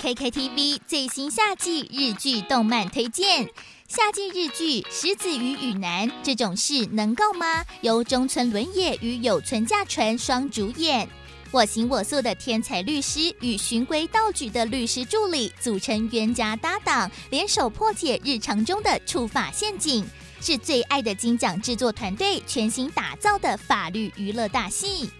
KKTV 最新夏季日剧动漫推荐，夏季日剧《石子与雨男》这种事能够吗？由中村伦也与有村架纯双主演，我行我素的天才律师与循规蹈矩的律师助理组成冤家搭档，联手破解日常中的触法陷阱，是最爱的金奖制作团队全新打造的法律娱乐大戏。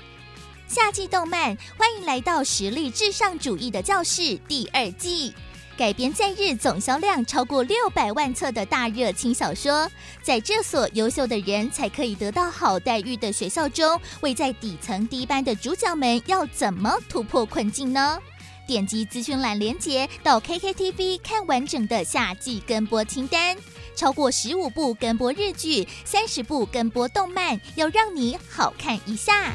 夏季动漫，欢迎来到实力至上主义的教室第二季，改编在日总销量超过六百万册的大热轻小说，在这所优秀的人才可以得到好待遇的学校中，位在底层低班的主角们要怎么突破困境呢？点击资讯栏连接到 KKTV 看完整的夏季跟播清单，超过十五部跟播日剧，三十部跟播动漫，要让你好看一下。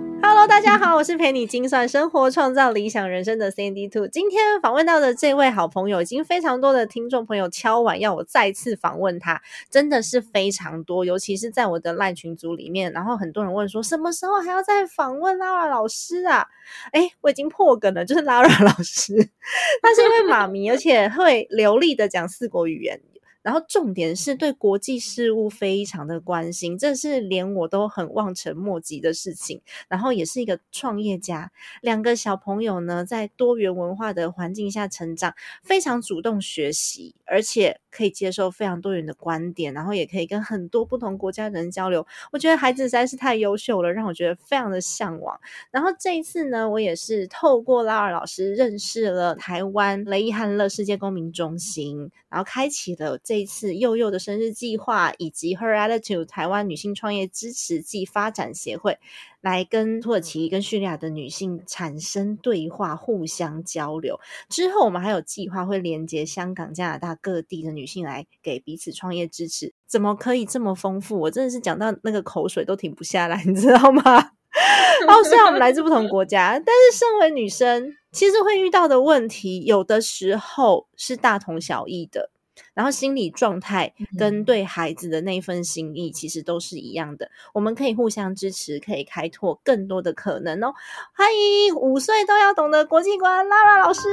Hello，大家好，我是陪你精算生活、创造理想人生的 Sandy Two。今天访问到的这位好朋友，已经非常多的听众朋友敲碗要我再次访问他，真的是非常多，尤其是在我的赖群组里面，然后很多人问说，什么时候还要再访问 Lara 老师啊？哎，我已经破梗了，就是 Lara 老师，他是一位妈咪，而且会流利的讲四国语言。然后重点是对国际事务非常的关心，这是连我都很望尘莫及的事情。然后也是一个创业家，两个小朋友呢，在多元文化的环境下成长，非常主动学习，而且可以接受非常多元的观点，然后也可以跟很多不同国家的人交流。我觉得孩子实在是太优秀了，让我觉得非常的向往。然后这一次呢，我也是透过拉尔老师认识了台湾雷伊汉乐世界公民中心，然后开启了。这一次幼幼的生日计划，以及 Her Attitude 台湾女性创业支持暨发展协会，来跟土耳其跟叙利亚的女性产生对话，互相交流。之后，我们还有计划会连接香港、加拿大各地的女性来给彼此创业支持。怎么可以这么丰富？我真的是讲到那个口水都停不下来，你知道吗？哦，虽然我们来自不同国家，但是身为女生，其实会遇到的问题，有的时候是大同小异的。然后心理状态跟对孩子的那份心意，其实都是一样的。我们可以互相支持，可以开拓更多的可能哦。欢迎五岁都要懂的国际观拉拉老师。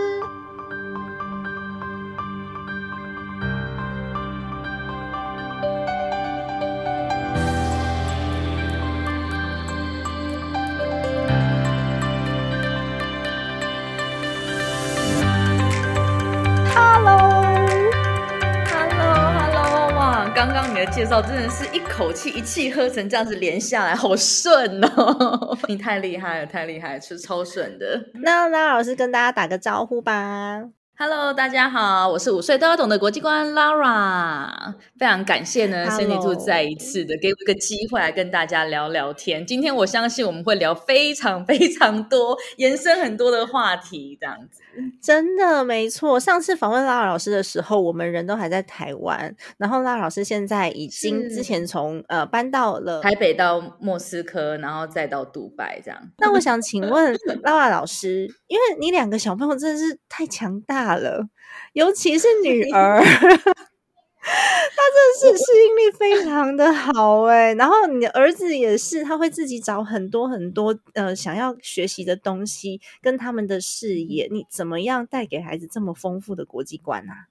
刚刚你的介绍真的是一口气一气呵成，这样子连下来，好顺哦！你太厉害了，太厉害了，是超顺的。那拉老师跟大家打个招呼吧。Hello，大家好，我是五岁都要懂的国际观 Lara，非常感谢呢，Cindy 兔再一次的给我一个机会来跟大家聊聊天。今天我相信我们会聊非常非常多，延伸很多的话题，这样子。真的没错，上次访问拉老师的时候，我们人都还在台湾，然后拉老师现在已经之前从呃搬到了台北到莫斯科，然后再到杜拜这样。那我想请问拉老师，因为你两个小朋友真的是太强大了，尤其是女儿。他真的是适应力非常的好哎，然后你的儿子也是，他会自己找很多很多呃想要学习的东西，跟他们的视野，你怎么样带给孩子这么丰富的国际观啊？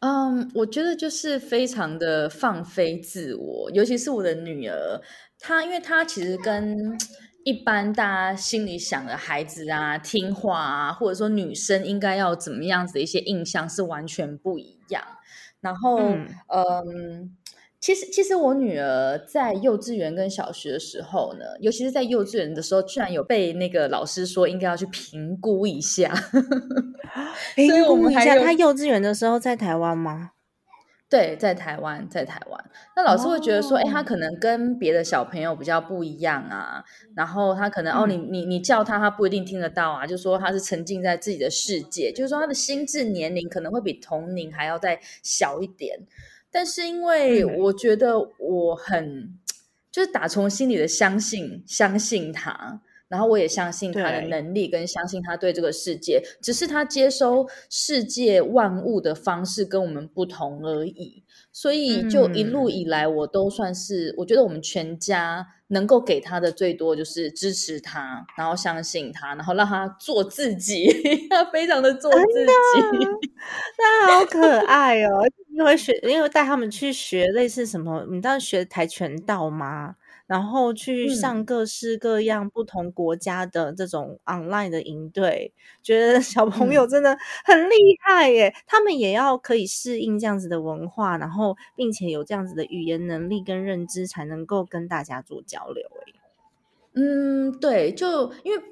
嗯，我觉得就是非常的放飞自我，尤其是我的女儿，她因为她其实跟一般大家心里想的孩子啊，听话啊，或者说女生应该要怎么样子的一些印象是完全不一样。然后，嗯，其实其实我女儿在幼稚园跟小学的时候呢，尤其是在幼稚园的时候，居然有被那个老师说应该要去评估一下。评估一下，她幼稚园的时候在台湾吗？对，在台湾，在台湾，那老师会觉得说，哎、他哦。可能跟别的小朋友比较不一样啊，然后他可能哦，你你你叫他，他不一定听得到啊，就说他是沉浸在自己的世界，就是说他的心智年龄可能会比同龄还要再小一点，但是因为嗯。我觉得我很就是打从心里的相信相信他。然后我也相信他的能力，跟相信他对这个世界，只是他接收世界万物的方式跟我们不同而已。所以就一路以来，我都算是，我觉得我们全家能够给他的最多就是支持他，然后相信他，然后让他做自己，他非常的做自己。那好可爱哦！因为学，因为带他们去学类似什么，你知道学跆拳道吗？然后去嗯上各式各样不同国家的这种 online 的营队，觉得小朋友嗯真的很厉害耶！他们也要可以适应这样子的文化，然后并且有这样子的语言能力跟认知，才能够跟大家做交流。哎，嗯，对，就因为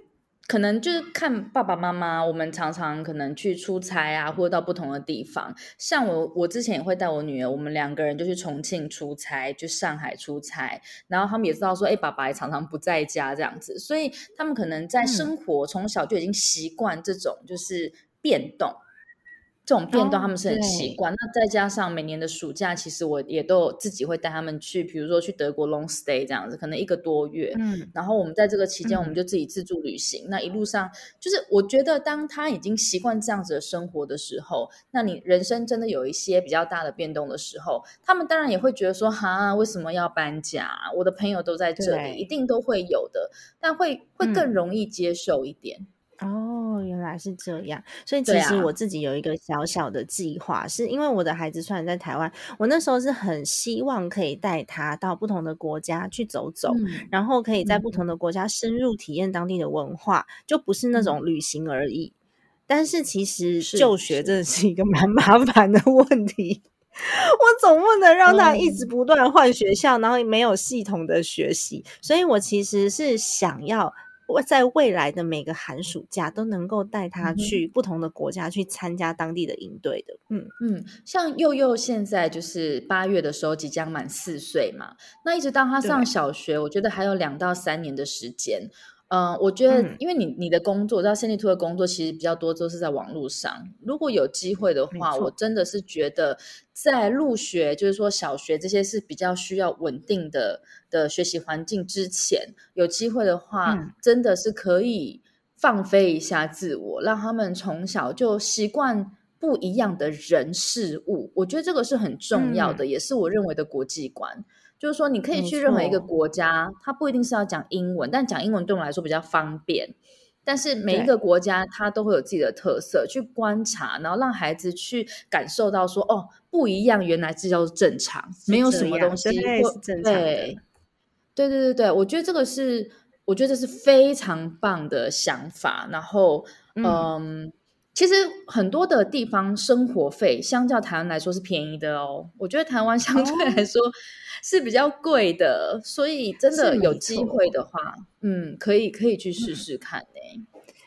可能就是看爸爸妈妈，我们常常可能去出差啊，或者到不同的地方。像我，我之前也会带我女儿，我们两个人就去重庆出差，去上海出差，然后他们也知道说，哎，爸爸也常常不在家这样子，所以他们可能在生活、从小就已经习惯这种就是变动。这种变动哦他们是很习对惯，那再加上每年的暑假，其实我也都有自己会带他们去，比如说去德国 long stay 这样子，可能一个多月。嗯，然后我们在这个期间，嗯我们就自己自助旅行。那一路上，就是我觉得，当他已经习惯这样子的生活的时候，那你人生真的有一些比较大的变动的时候，他们当然也会觉得说，哈，为什么要搬家？我的朋友都在这里，一定都会有的，但会会嗯更容易接受一点。哦，原来是这样，所以其实我自己有一个小小的计划，是因为我的孩子虽然在台湾，我那时候是很希望可以带他到不同的国家去走走，嗯然后可以在嗯不同的。国家深入体验当地的文化，就不是那种旅行而已。但是其实就学是真的。是一个蛮 麻烦的问题。我总不能让他一直不断地换学校，然后没有系统的学习，所以我其实是想要我在未来的每个寒暑假都能够带他去不同的国家去参加当地的营队的。嗯，嗯，像佑佑现在就是八月的时候即将满四岁嘛，那一直到他上小学，我觉得还有两到三年的时间。嗯、我觉得嗯，因为你你的工作，我知道森利图的工作其实比较多都是在网络上。如果有机会的没话，我真的是觉得在入学，就是说小学这些是比较需要稳定的的学习环境之前，有机会的话，嗯真的是可以放飞一下自我，让他们从小就习惯不一样的人事物。我觉得这个是很重要的，也是我认为的国际观。就是说，你可以去任何一个错国家，它不一定是要讲英文，但讲英文对我们来说比较方便。但是每一对个国家它都会有自己的特色，去观察，然后让孩子去感受到说，哦，不一样，原来这叫做正常，没有什么东西对会是正常的对对对对对，我觉得这个是，我觉得这是非常棒的想法。然后，嗯嗯，其实很多的地方生活费相较台湾来说是便宜的哦。我觉得台湾相对来说是比较贵的，所以真的有机错会的话，嗯，可以可以去试试看呢、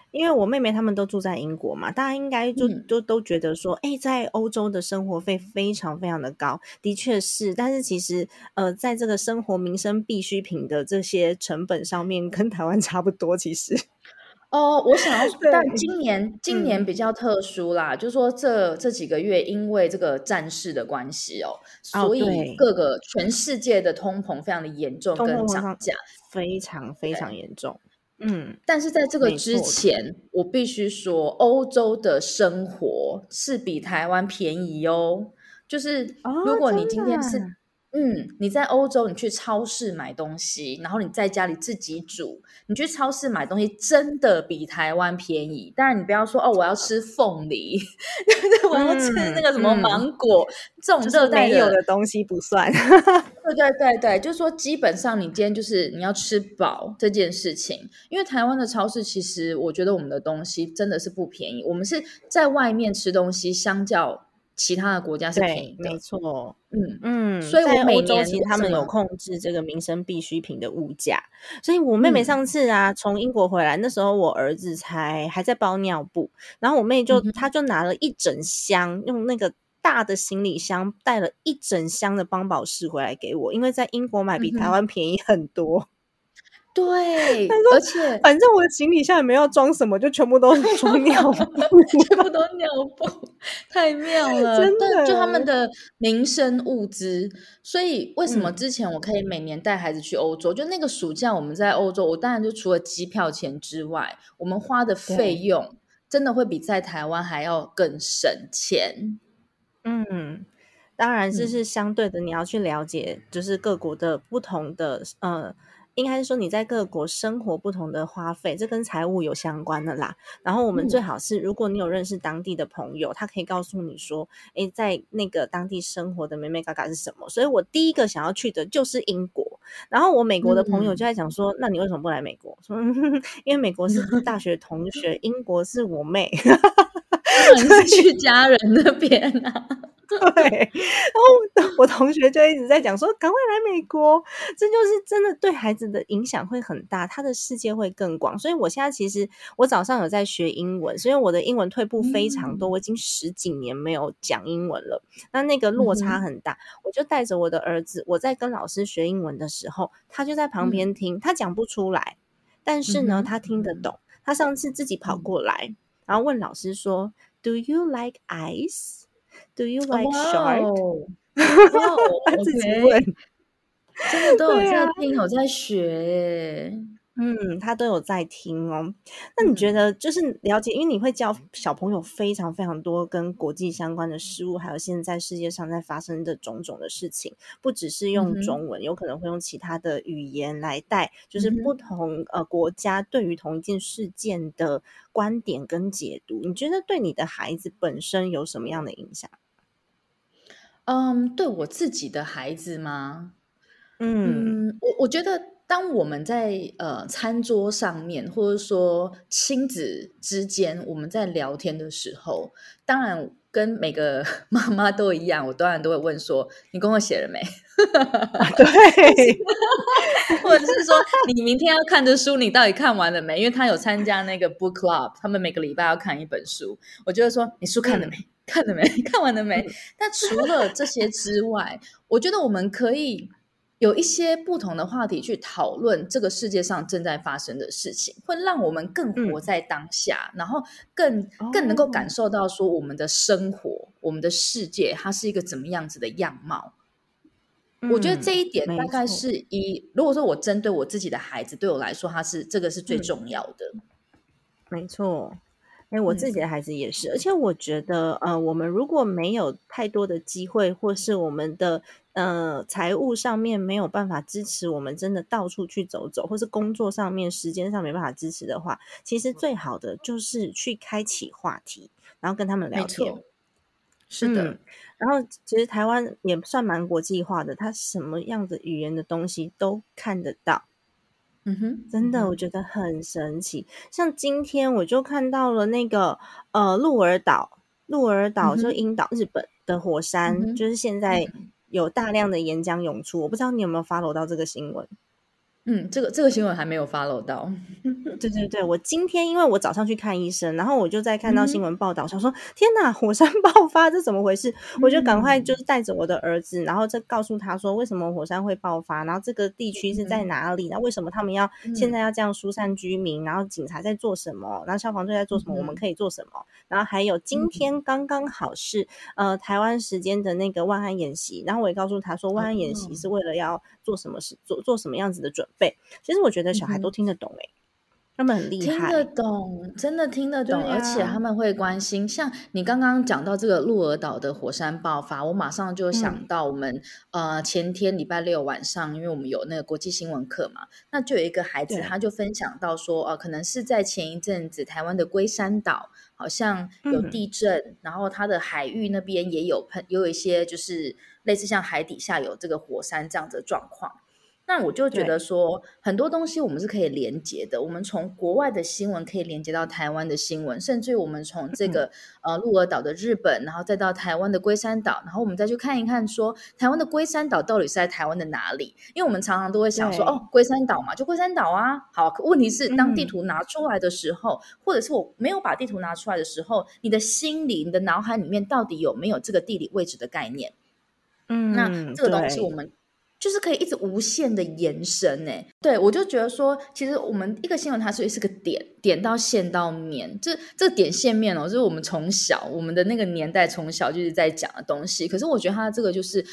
因为我妹妹他们都住在英国嘛，大家应该就嗯都都觉得说，哎、在欧洲的生活费非常非常的高，的确是。但是其实，呃，在这个生活民生必需品的这些成本上面，跟台湾差不多。其实，哦，我想要，但今年今年嗯比较特殊啦，就是说这这几个月因为这个战事的关系哦，所以各个全世界的通膨非常的严重跟涨价。非常非常严重。嗯，但是在这个之前，我必须说，欧洲的生活是比台湾便宜哦。就是哦如果你今天是，啊嗯，你在欧洲，你去超市买东西，然后你在家里自己煮，你去超市买东西真的比台湾便宜。当然，你不要说哦，我要吃凤梨？我要吃那个什么嗯嗯芒果，这种就是热带没有的东西不算。对对对对，就是说，基本上你今天就是你要吃饱这件事情，因为台湾的超市其实我觉得我们的东西真的是不便宜，我们是在外面吃东西，相较其他的国家是便宜，的没。错。嗯，嗯，所以我每年其实他们有控制这个民生必需品的物价，所以我妹妹嗯上次啊从英国回来，那时候我儿子才还在包尿布，然后我妹就、嗯她就拿了一整箱用那个大的行李箱带了一整箱的邦宝适回来给我，因为在英国买比台湾便宜很多。对，说而且反正我的行李箱也没有要装什么，就全部都是 装尿布。全部都尿布，太妙 了！真的，就他们的的民生物资，所以为什么嗯之前我可以每年带孩子去欧洲？就那个暑假我们在欧洲，我当然就除了机票钱之外，我们花的费用真的会比在台湾还要更省钱。嗯，当然这嗯是相对的，你要去了解，就是各国的不同的呃。应该是说你在各国生活不同的花费，这跟财务有相关的啦。然后我们嗯最好是，如果你有认识当地的朋友，他可以告诉你说，诶，在那个当地生活的美美嘎嘎是什么。所以我第一个想要去的就是英国。然后我美国的朋友嗯就在讲说，那你为什么不来美国？说 因为美国是大学同学，英国是我妹。当然是去家人那边啊。对，然后我同学就一直在讲说，赶快来美国，这就是真的对孩子的影响会很大，他的世界会更广。所以我现在其实我早上有在学英文，所以我的英文退步非常多，我已经十几年没有讲英文了，那那个落差很大。我就带着我的儿子，我在跟老师学英文的时候，他就在旁边听，他讲不出来，但是呢，他听得懂。他上次自己跑过来，然后问老师说 ：“Do you like ice？” Do you like 哇 shark？、哦哇哦他自己 OK 问，真的都有对啊在听，有在学耶。 嗯，他都有在听哦。那你觉嗯得就是了解，因为你会教小朋友非常非常多跟国际相关的事物，还有现在世界上在发生的种种的事情，不只是用中文，有可能会用其他的语言来带，就是不同呃国家对于同一件事件的观点跟解读。你觉得对你的孩子本身有什么样的影响？嗯，对我自己的孩子吗？嗯嗯，我我觉得，当我们在呃餐桌上面，或者说亲子之间，我们在聊天的时候，当然跟每个 妈妈都一样，我当然都会问说：“你功课写了没？”对，或者是说你明天要看的书，你到底看完了没？因为他有参加那个 book club，他们每个礼拜要看一本书。我就会说你书看了没？看了没？看完了没？但除了这些之外，我觉得我们可以有一些不同的话题去讨论这个世界上正在发生的事情，会让我们更活在当下，然后更更能够感受到说我们的生活、我们的世界它是一个怎么样子的样貌。我觉得这一点嗯大概是一，如果说我针对我自己的孩子，对我来说，他是这个是最嗯。重要的。没错，哎，我自嗯。己的孩子也是，而且我觉得，呃，我们如果没有太多的机会，或是我们的呃财务上面没有办法支持我们真的到处去走走，或是工作上面时间上没办法支持的话，其实最好的就是去开启话题，然后跟他们聊天。是的，嗯然后其实台湾也算蛮国际化的，它什么样的语言的东西都看得到。嗯哼，真的，嗯我觉得很神奇。像今天我就看到了那个呃鹿儿岛，鹿儿岛就樱岛，日本的火山，嗯就是现在有大量的岩浆涌出。我不知道你有没有 follow 到这个新闻？嗯，这个这个新闻还没有 follow 到。对对对，我今天因为我早上去看医生，然后我就在看到嗯新闻报道，想说天哪，火山 爆发，这怎么回事？我就赶快嗯就是带着我的儿子，然后再告诉他说为什么火山会爆发，然后这个地区是嗯在哪里，然后为什么他们要现在要这样疏散居民，然后警察在做什么，然后消防队在做什么，我们嗯可以做什么，然后还有今天刚刚好是呃台湾时间的那个万安演习，然后我也告诉他说万安演习哦。是为了要做什么事，做做什么样子的准备。其实我觉得小孩都听得懂诶、他们很厉害听得。懂，真的听得懂，对而且啊他们会关心。像你刚刚讲到这个鹿儿岛的火山爆发，我马上就想嗯到我们、呃前天礼拜六晚上，因为我们有那个国际新闻课嘛，那就有一个孩子他就分享到说，呃，可能是在前一阵子台湾的龟山岛好像有嗯地震，然后它的海域那边也有喷，也有一些就是类似像海底下有这个火山这样子的状况。那我就觉得说，很多东西我们是可以连接的。我们从国外的新闻可以连接到台湾的新闻，甚至于我们从这个、呃鹿儿岛的日本，然后再到台湾的龟山岛，然后我们再去看一看说，台湾的龟山岛到底是在台湾的哪里？因为我们常常都会想说，哦，龟山岛嘛，就龟山岛啊。好，可问题是当地嗯图拿出来的时候，或者是我没有把地图拿出来的时候，你的心里、你的脑海里面到底有没有这个地理位置的概念？嗯，那这个东西我们就是可以一直无限的延伸呢。对我就觉得说，其实我们一个新闻它是是个点，点到线到面，这这个点线面哦，就是我们从小我们的那个年代从小就是在讲的东西。可是我觉得它这个就是。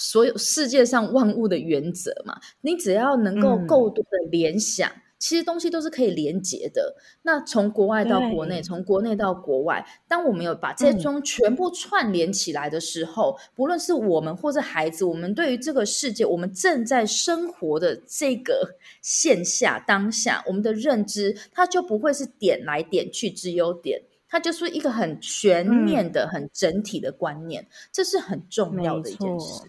所有世界上万物的原则嘛，你只要能够嗯够多的联想，其实东西都是可以连接的。那从国外到国内，从国内到国外，当我们有把这些嗯中全部串联起来的时候，不论是我们或者孩子，我们对于这个世界，我们正在生活的这个线下当下，我们的认知，它就不会是点来点去之优点。它就是一个很全嗯面的、很整体的观念，这是很重要的一件事错。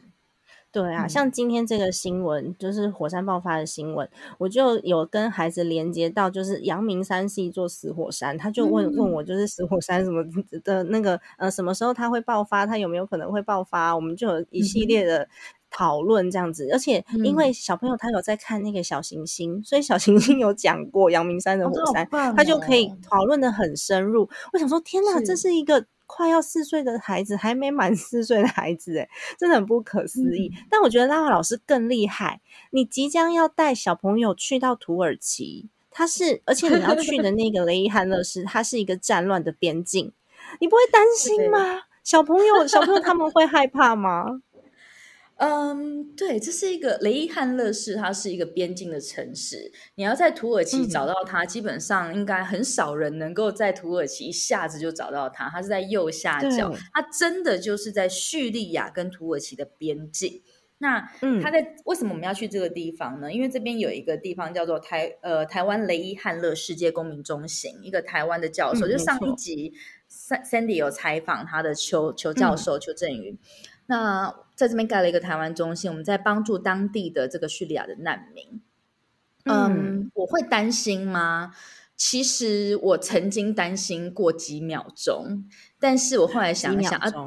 对啊，嗯。像今天这个新闻，就是火山爆发的新闻，我就有跟孩子连接到，就是阳明山是一座死火山，他就问、嗯问我，就是死火山什么的那个呃什么时候它会爆发，它有没有可能会爆发，我们就有一系列的。讨论这样子，而且因为小朋友他有在看那个小行星，所以小行星有讲过阳明山的火山，棒他就可以哦。讨论的很深入。我想说，天哪，这是。是一个快要四岁的孩子，还没满四岁的孩子，诶真的很不可思议。嗯但我觉得拉瓦老师更厉害，你即将要带小朋友去到土耳其，他是，而且你要去的 那个雷伊汉勒斯，它是一个战乱的边境，你不会担心吗？小朋友，小朋友他们会害怕吗？嗯，对，这是一个雷伊汉勒市，它是一个边境的城市。你要在土耳其嗯找到它，基本上应该很少人能够在土耳其一下子就找到它。它是在右下角对，它真的就是在叙利亚跟土耳其的边境。那嗯它在为什么我们要去这个地方呢？因为这边有一个地方叫做台呃台湾雷伊汉勒世界公民中心，一个台湾的教授，嗯就上一集 Sa- Sandy 有采访他的邱邱教授邱振宇。那在这边盖了一个台湾中心，我们在帮助当地的这个叙利亚的难民。嗯，我会担心吗？其实我曾经担心过几秒钟，但是我后来想一想啊，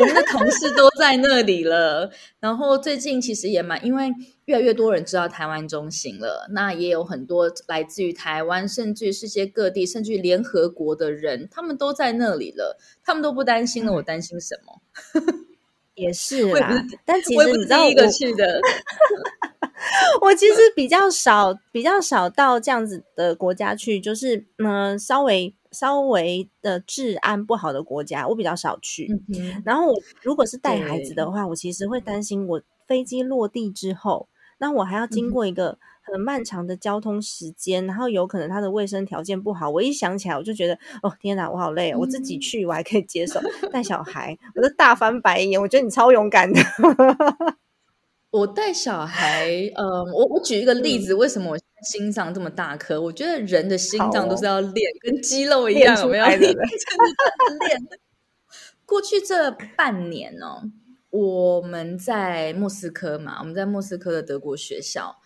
我们的同事都在那里了。然后最近其实也蛮，因为越来越多人知道台湾中心了，那也有很多来自于台湾，甚至于世界各地，甚至于联合国的人，他们都在那里了，他们都不担心了，我担心什么？也是啦，但其实你知道是第一个我去的，我其实比较少，比较少到这样子的国家去，就是嗯、呃稍微稍微的治安不好的国家，我比较少去。嗯然后我如果是带孩子的话，我其实会担心我飞机落地之后，那我还要经过一个很漫长的交通时间，然后有可能他的卫生条件不好。我一想起来，我就觉得哦天哪，我好累、哦！我自己嗯去我还可以接受，带小孩我就大翻白眼。我觉得你超勇敢的。我带小孩，嗯，我我举一个例嗯子，为什么我心脏这么大颗？我觉得人的心脏都是要练，跟肌肉一练样，有没有？出来的真的在练。过去这半年哦，我们在莫斯科嘛，我们在莫斯科的德国学校，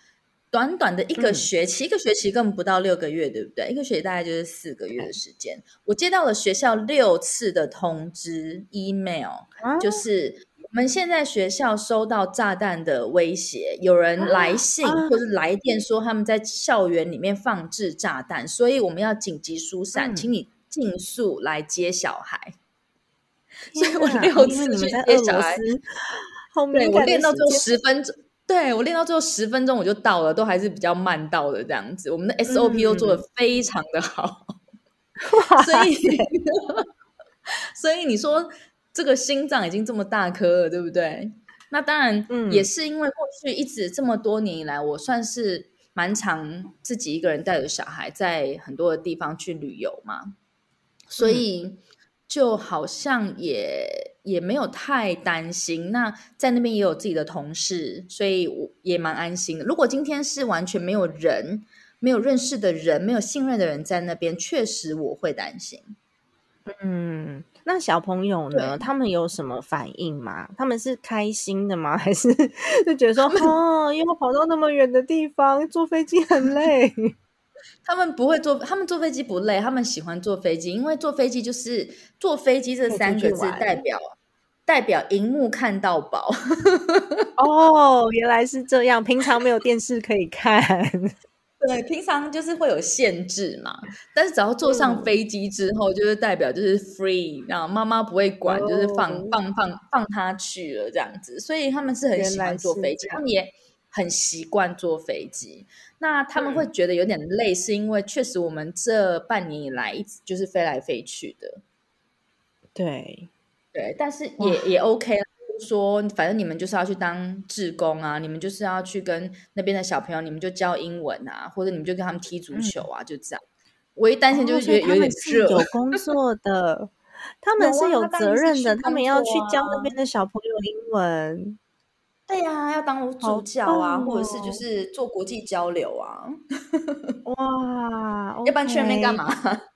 短短的一个嗯学期，一个学期根本不到六个月，对不对？一个学期大概就是四个月的时间。我接到了学校六次的通知 email，啊就是我们现在学校收到炸弹的威胁，有人来信啊。或者来电说他们在校园里面放置炸弹，所以我们要紧急疏散，嗯。请你尽速来接小孩。所以我哪六次去接小孩，斯，好对我练到最后十分钟，对我练到最后十分钟我就到了，都还是比较慢到的这样子。我们的 SOP 都做的非常的好，所以 所以你说这个心脏已经这么大颗了，对不对？那当然嗯也是因为过去一直这么多年以来，我算是蛮常自己一个人带着小孩在很多的地方去旅游嘛，所以就好像也也没有太担心。那在那边也有自己的同事，所以我也蛮安心的。如果今天是完全没有人、没有认识的人、没有信任的人在那边，确实我会担心。嗯，那小朋友呢？他们有什么反应吗？他们是开心的吗？还是就觉得说，哦，又要跑到那么远的地方，坐飞机很累？他们不会坐，他们坐飞机不累，他们喜欢坐飞机，因为坐飞机就是坐飞机这三个字代表代表荧幕看到饱。哦，原来是这样，平常没有电视可以看。对，平常就是会有限制嘛，但是只要坐上嗯。飞机之后，就是代表就是 free，然后妈妈不会管，就是放哦。放放放他去了这样子，所以他们是很喜欢坐飞机，他们也很习惯坐飞机。那他们会嗯。觉得有点累，是因为确实我们这半年以来一直就是飞来飞去的，对，对，但是也也 OK 啦。就是说，反正你们就是要去当志工啊，你们就是要去跟那边的小朋友，你们就教英文啊，或者你们就跟他们踢足球啊，就这样。唯一担心就觉得有点热，有工作 的，他们是有责任的，他们要去教那啊边的小朋友英文。对呀、要当好助教啊，棒或者是哦就是做国际交流啊，哇，要不然去那边干嘛？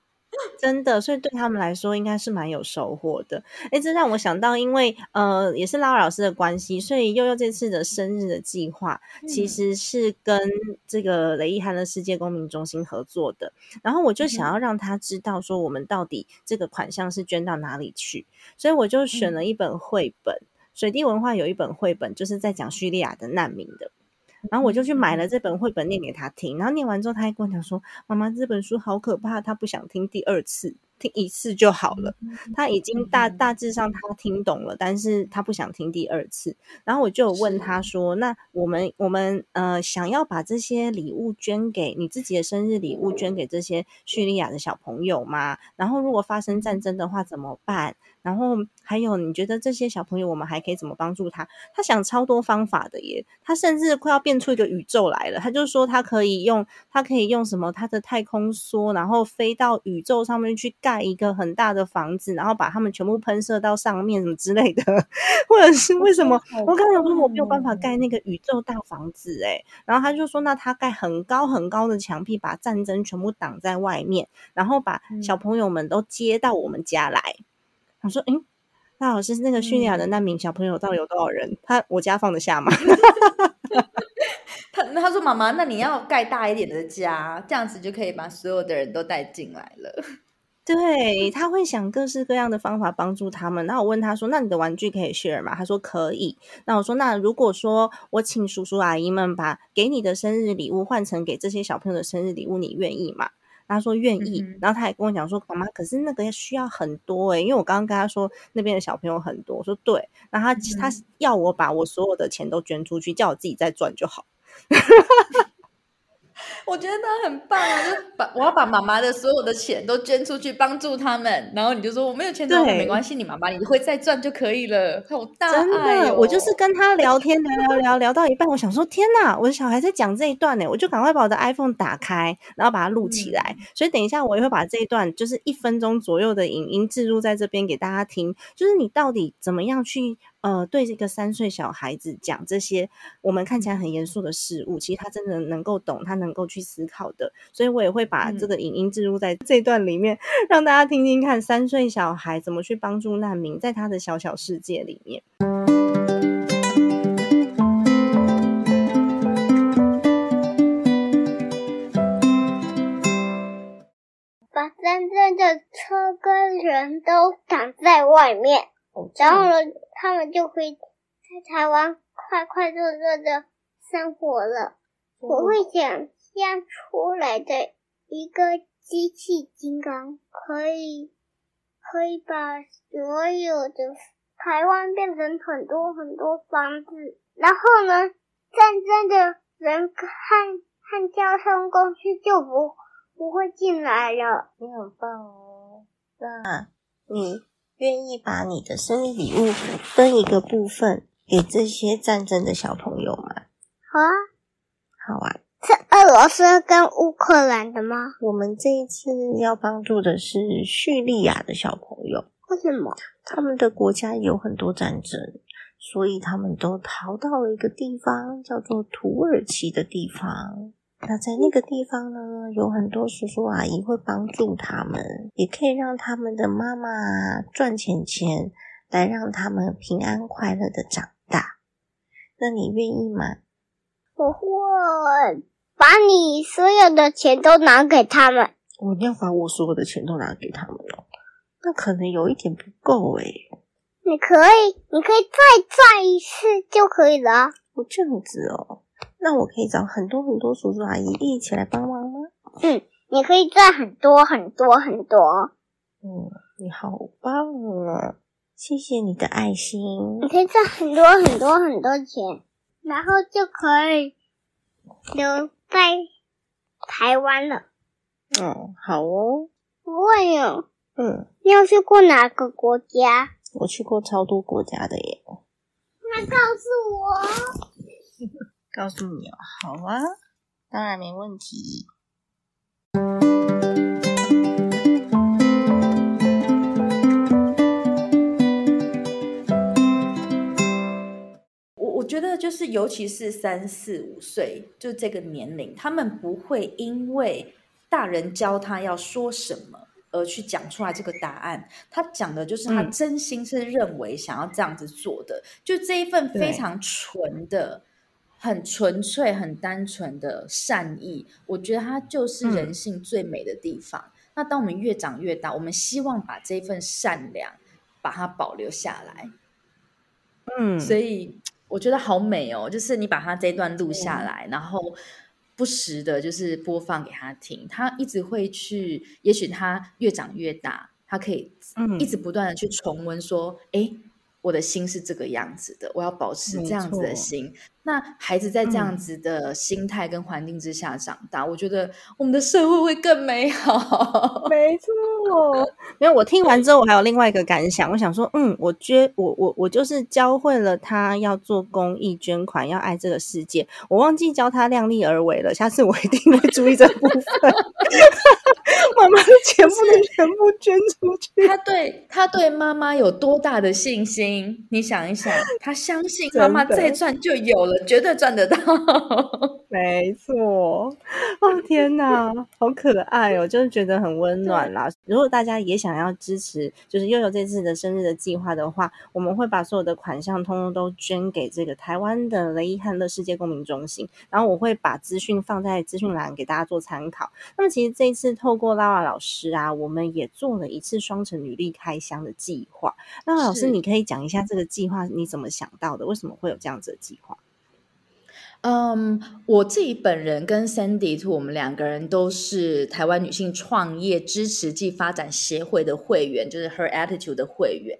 真的，所以对他们来说应该是蛮有收获的。哎，这让我想到，因为呃也是拉老师的关系，所以悠悠这次的生日的计划其嗯实是跟这个雷伊汉的世界公民中心合作的。然后我就想嗯要让他知道说，我们到底这个款项是捐到哪里去，所以我就选嗯了一本绘本。水滴文化有一本绘本，就是在讲叙利亚的难民的。然后我就去买嗯了这本绘本念给他听，然后念完之后，他还跟我讲说：“妈妈，这本书好可怕，他不想听第二次，听一次就好了。他已经大嗯大致上他听懂了，但是他不想听第二次。然后我就有问他说：“那我们我们呃想要把这些礼物捐给你自己的生日礼物捐给这些叙利亚的小朋友吗？然后如果发生战争的话怎么办？然后还有你觉得这些小朋友我们还可以怎么帮助他？他想超多方法的耶，他甚至快要变出一个宇宙来了。他就说他可以用，他可以用什么他的太空梭，然后飞到宇宙上面去盖一个很大的房子，然后把他们全部喷射到上面什么之类的，或者是为什么？我刚才有说我没有办法盖那个宇宙大房子诶，然后他就说那他盖很高很高的墙壁，把战争全部挡在外面，然后把小朋友们都接到我们家来。我说，嗯，那老师那个叙利亚的难民小朋友到底有多少人？他我家放得下吗？他那他说妈妈，那你要盖大一点的家，这样子就可以把所有的人都带进来了。对，他会想各式各样的方法帮助他们。那我问他说：“那你的玩具可以 share 吗？”他说可以。那我说：“那如果说我请叔叔阿姨们把给你的生日礼物换成给这些小朋友的生日礼物，你愿意吗？”他说愿意。嗯然后他也跟我讲说：“妈妈，可是那个需要很多诶、欸因为我刚刚跟他说那边的小朋友很多。”我说：“对。”然后他、他嗯要我把我所有的钱都捐出去，叫我自己再赚就好。我觉得他很棒啊，就把我要把妈妈的所有的钱都捐出去帮助他们，然后你就说我没有钱怎么办对没关系，你妈妈你会再赚就可以了，好大真的！我就是跟他聊天，聊聊聊聊到一半，我想说天哪，我的小孩在讲这一段呢，我就赶快把我的 iPhone 打开，然后把它录起来。所以等一下我也会把这一段就是一分钟左右的影音置入在这边给大家听，就是你到底怎么样去呃对这个三岁小孩子讲这些我们看起来很严肃的事物，其实他真的能够懂，他能够去思考的。所以我也会把这个影音置入在这段里面，让大家听听看三岁小孩怎么去帮助难民，在他的小小世界里面。把真正的车跟人都挡在外面，然后呢，他们就可以在台湾快快乐乐的生活了。我会想象出来的一个机器金刚，可以可以把所有的台湾变成很多很多房子，然后呢，战争的人和和交通工具就不不会进来了。你很棒哦。那你愿意把你的生日礼物分一个部分给这些战争的小朋友吗？好啊，好啊，是俄罗斯跟乌克兰的吗？我们这一次要帮助的是叙利亚的小朋友，为什么？他们的国家有很多战争，所以他们都逃到了一个地方，叫做土耳其的地方。那在那个地方呢，有很多叔叔阿姨会帮助他们，也可以让他们的妈妈赚钱钱，来让他们平安快乐的长大。那你愿意吗？我会把你所有的钱都拿给他们。我要把我所有的钱都拿给他们哦，那可能有一点不够诶。你可以，你可以再赚一次就可以了。哦，这样子哦，那我可以找很多很多叔叔阿姨一起来帮忙吗？嗯，你可以赚很多很多很多。嗯，你好棒啊！谢谢你的爱心。你可以赚很多很多很多钱，然后就可以留在台湾了。嗯，好哦。我问哦，嗯，你有去过哪个国家？我去过超多国家的耶。那告诉我。告诉你哦，好啊，当然没问题。我我觉得就是，尤其是三四五岁，就这个年龄，他们不会因为大人教他要说什么而去讲出来这个答案。他讲的就是他嗯真心是认为想要这样子做的，就这一份非常纯的、很纯粹、很单纯的善意，我觉得它就是嗯人性最美的地方。那当我们越长越大，我们希望把这份善良把它保留下来。嗯，所以我觉得好美哦，就是你把它这段录下来，然后不时的就是播放给他听，他一直会去，也许他越长越大，他可以嗯一直不断的去重温说，哎、我的心是这个样子的，我要保持这样子的心。那孩子在这样嗯子的心态跟环境之下长大，我觉得我们的社会会更美好。没错，没有。我听完之后，我还有另外一个感想，我想说，嗯，我觉，我我我就是教会了他要做公益捐款，要爱这个世界。我忘记教他量力而为了，下次我一定会注意这部分。妈妈的钱不能全部捐出去。他对他对妈妈有多大的信心？你想一想，他相信妈妈再赚就有了，绝对赚得到。没错，哦天哪，好可爱哦，就是觉得很温暖啦。如果大家也想要支持，就是悠悠这次的生日的计划的话，我们会把所有的款项通通都捐给这个台湾的雷伊汉乐世界公民中心，然后我会把资讯放在资讯栏给大家做参考。那么其实这一次透过拉瓦老师啊，我们也做了一次双城女力开箱的计划。拉瓦老师，你可以讲一下这个计划你怎么想到的？为什么会有这样子的计划？嗯，我自己本人跟 Sandy Two，我们两个人都是台湾女性创业支持暨发展协会的会员，就是 Her Attitude 的会员。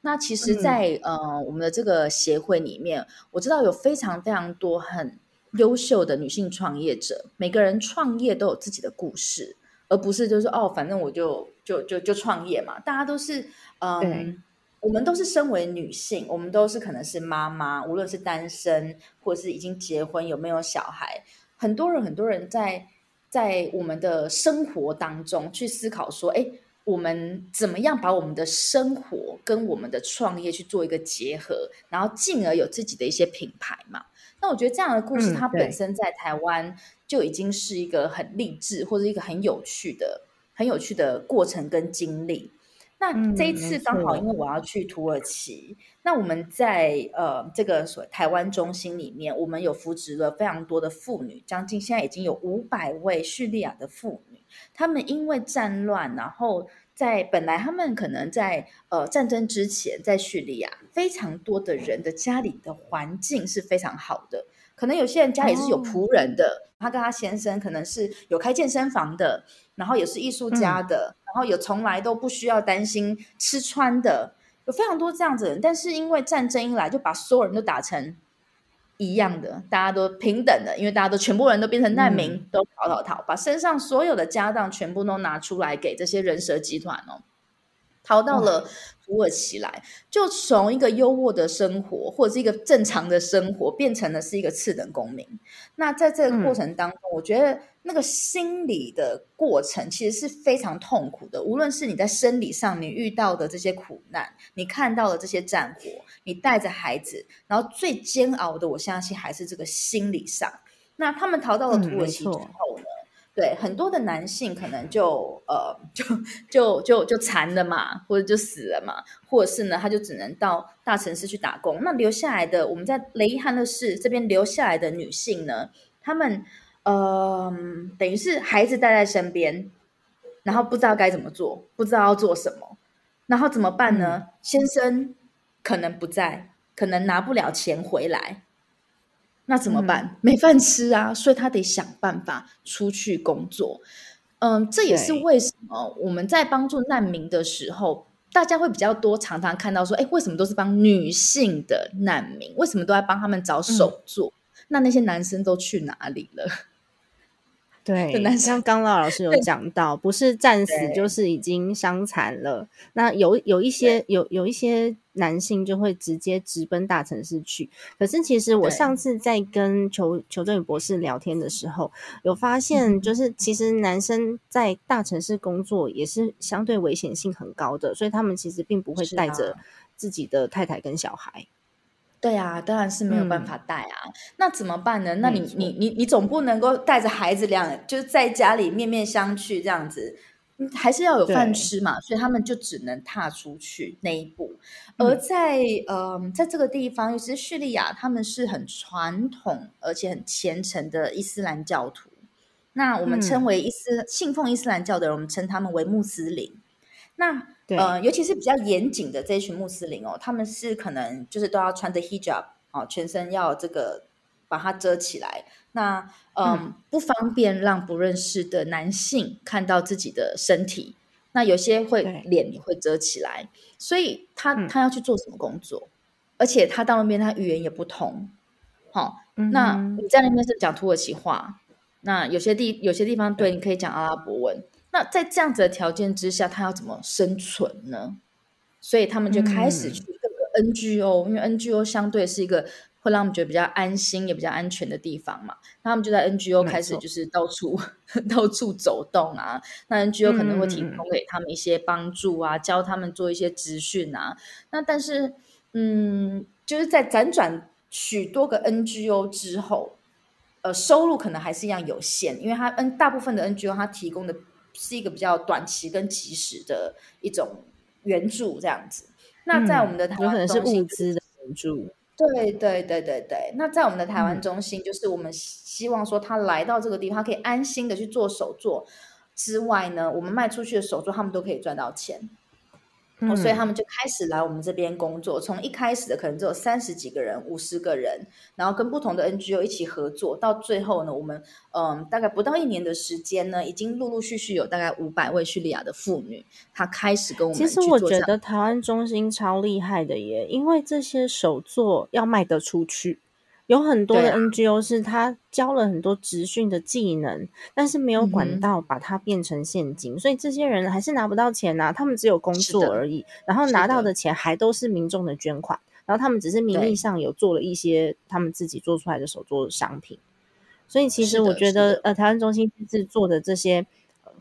那其实嗯在，呃我们的这个协会里面，我知道有非常非常多很优秀的女性创业者，每个人创业都有自己的故事，而不是就是哦，反正我就就就就创业嘛，大家都是嗯。我们都是身为女性，我们都是可能是妈妈，无论是单身或是已经结婚，有没有小孩，很多人很多人在在我们的生活当中去思考说，哎，我们怎么样把我们的生活跟我们的创业去做一个结合，然后进而有自己的一些品牌嘛？那我觉得这样的故事，嗯它本身在台湾就已经是一个很励志或者一个很有趣的、很有趣的过程跟经历。那嗯这一次刚好，因为我要去土耳其，那我们在呃这个所台湾中心里面，我们有扶植了非常多的妇女，将近现在已经有五百位叙利亚的妇女，她们因为战乱，然后在本来他们可能在呃战争之前，在叙利亚非常多的人的家里的环境是非常好的，可能有些人家里是有哦。仆人的，他跟他先生可能是有开健身房的，然后也是艺术家的，然后也从来都不需要担心吃穿的，有非常多这样子的人。但是因为战争一来，就把所有人都打成一样的，大家都平等的，因为大家都全部人都变成难民，都逃逃逃，把身上所有的家当全部都拿出来给这些人蛇集团哦。逃到了土耳其来，就从一个优渥的生活或者是一个正常的生活，变成了是一个次等公民。那在这个过程当中，我觉得那个心理的过程其实是非常痛苦的。无论是你在生理上你遇到的这些苦难，你看到的这些战火，你带着孩子，然后最煎熬的，我相信还是这个心理上。那他们逃到了嗯土耳其之后呢？对很多的男性可能就呃就就就就残了嘛，或者就死了嘛，或者是呢他就只能到大城市去打工。那留下来的我们在雷伊汉勒市这边留下来的女性呢，她们呃等于是孩子带在身边，然后不知道该怎么做，不知道要做什么，然后怎么办呢？先生可能不在，可能拿不了钱回来。那怎么办？没饭吃啊，所以他得想办法出去工作。嗯，这也是为什么我们在帮助难民的时候，大家会比较多常常看到说，哎，为什么都是帮女性的难民？为什么都在帮他们找手作？那那些男生都去哪里了？对很难，像刚老老师有讲到，不是战死就是已经伤残了。那有有一些有有一些男性就会直接直奔大城市去。可是其实我上次在跟裘裘正宇博士聊天的时候，有发现就是其实男生在大城市工作也是相对危险性很高的，所以他们其实并不会带着自己的太太跟小孩。对啊，当然是没有办嗯法带啊。那怎么办呢？那你你你你总不能够带着孩子俩就是在家里面面相觑这样子，嗯还是要有饭吃嘛。所以他们就只能踏出去那一步。而在呃，在这个地方，尤其是叙利亚，他们是很传统而且很虔诚的伊斯兰教徒。那我们称嗯为伊斯、信奉伊斯兰教的人，我们称他们为穆斯林。那对呃，尤其是比较严谨的这一群穆斯林哦，他们是可能就是都要穿着 hijab 哦，全身要这个把它遮起来。那嗯，嗯不方便让不认识的男性看到自己的身体。那有些会脸也会遮起来，所以他、嗯他要去做什么工作？而且他到那边他语言也不通，好、那你在那边是讲土耳其话，那有些地有些地方对你可以讲阿拉伯文。那在这样子的条件之下，他要怎么生存呢？所以他们就开始嗯去各个 NGO，、因为 NGO 相对是一个会让他们觉得比较安心也比较安全的地方嘛。那他们就在 NGO 开始就是到处 到处走动啊。那 NGO 可能会提供给他们一些帮助啊，教他们做一些资讯啊。那但是，嗯，就是在辗转许多个 NGO 之后，呃，收入可能还是一样有限，因为它 N 大部分的 NGO 它提供的是一个比较短期跟及时的一种援助这样子。那在我们的台湾嗯有可能是物资的援助。对对对对对，那在我们的台湾嗯中心，就是我们希希望说他来到这个地方，他可以安心的去做手作之外呢，我们卖出去的手作，他们都可以赚到钱。哦，所以他嗯们就开始来我们这边工作。从一开始的可能只有三十几个人、五十个人，然后跟不同的 NGO 一起合作，到最后呢，我们嗯大概不到一年的时间呢，已经陆陆续续有大概五百位叙利亚的妇女，她开始跟我们其实我觉得台湾中心超厉害的耶，因为这些手作要卖得出去，有很多的 NGO 是他教了很多职训的技能，但是没有管道把它变成现金，所以这些人还是拿不到钱呐、他们只有工作而已，然后拿到的钱还都是民众的捐款，然后他们只是名义上有做了一些他们自己做出来的手作商品。所以其实我觉得呃，台湾中心这次做的这些，呃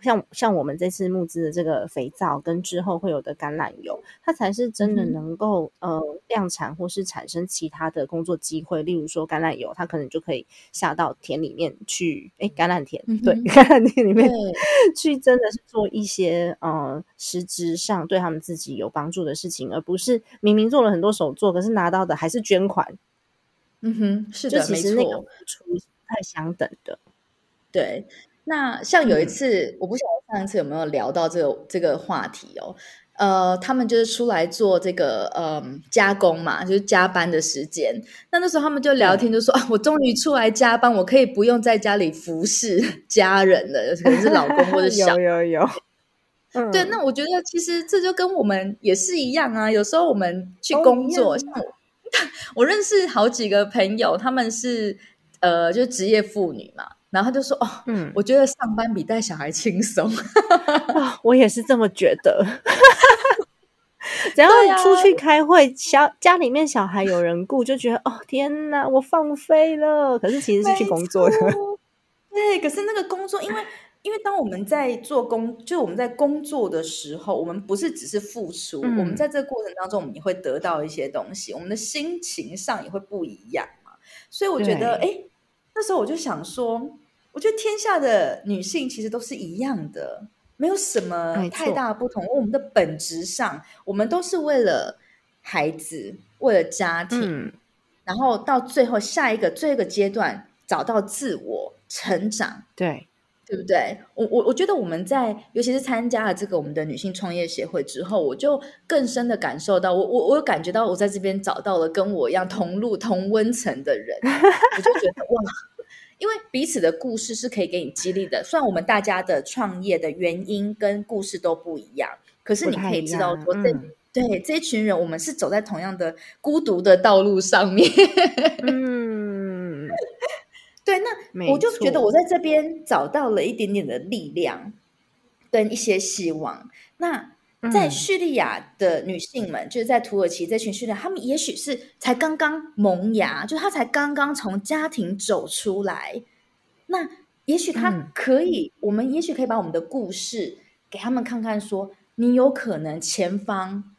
像像我们这次募资的这个肥皂，跟之后会有的橄榄油，它才是真的能够、呃量产或是产生其他的工作机会。例如说橄榄油，它可能就可以下到田里面去，诶，橄榄田，对，橄榄田里面 去真的是做一些呃实质上对他们自己有帮助的事情，而不是明明做了很多手作，可是拿到的还是捐款，嗯哼，是就的，没其实那个错付。出是不太相等的。对，那像有一嗯次，我不晓得上一次有没有聊到这个这个话题哦。呃，他们就是出来做这个嗯加工嘛，就是加班的时间。那那时候他们就聊天，就说啊，我终于出来加班，我可以不用在家里服侍 家人了，可能是老公或者 小有有有，嗯对，那我觉得其实这就跟我们也是一样啊。有时候我们去工作，样像我，我认识好几个朋友，他们是呃，就职业妇女嘛，然后他就说哦，嗯，我觉得上班比带小孩轻松。啊，我也是这么觉得。只要对啊出去开会，小家里面小孩有人顾，就觉得哦天哪，我放飞了。可是其实是去工作的，对，可是那个工作，因为因为当我们在做工，就是我们在工作的时候，我们不是只是付出，嗯我们在这个过程当中，我们也会得到一些东西，我们的心情上也会不一样嘛。所以我觉得，对哎，那时候我就想说，我觉得天下的女性其实都是一样的，没有什么太大不同。我们的本质上，我们都是为了孩子，为了家庭，嗯，然后到最后下一个最后一个阶段找到自我成长。对，对不对？我我我觉得我们在，尤其是参加了这个我们的女性创业协会之后，我就更深的感受到，我我我有感觉到我在这边找到了跟我一样同路同温层的人，我就觉得哇，因为彼此的故事是可以给你激励的。虽然我们大家的创业的原因跟故事都不一样，可是你可以知道说，这、对这一群人，我们是走在同样的孤独的道路上面。我就觉得我在这边找到了一点点的力量跟一些希望。那在嗯叙利亚的女性们，就是在土耳其这群叙利亚，她们也许是才刚刚萌芽，就她才刚刚从家庭走出来。那也许她嗯可以，我们也许可以把我们的故事给他们看看说你有可能前方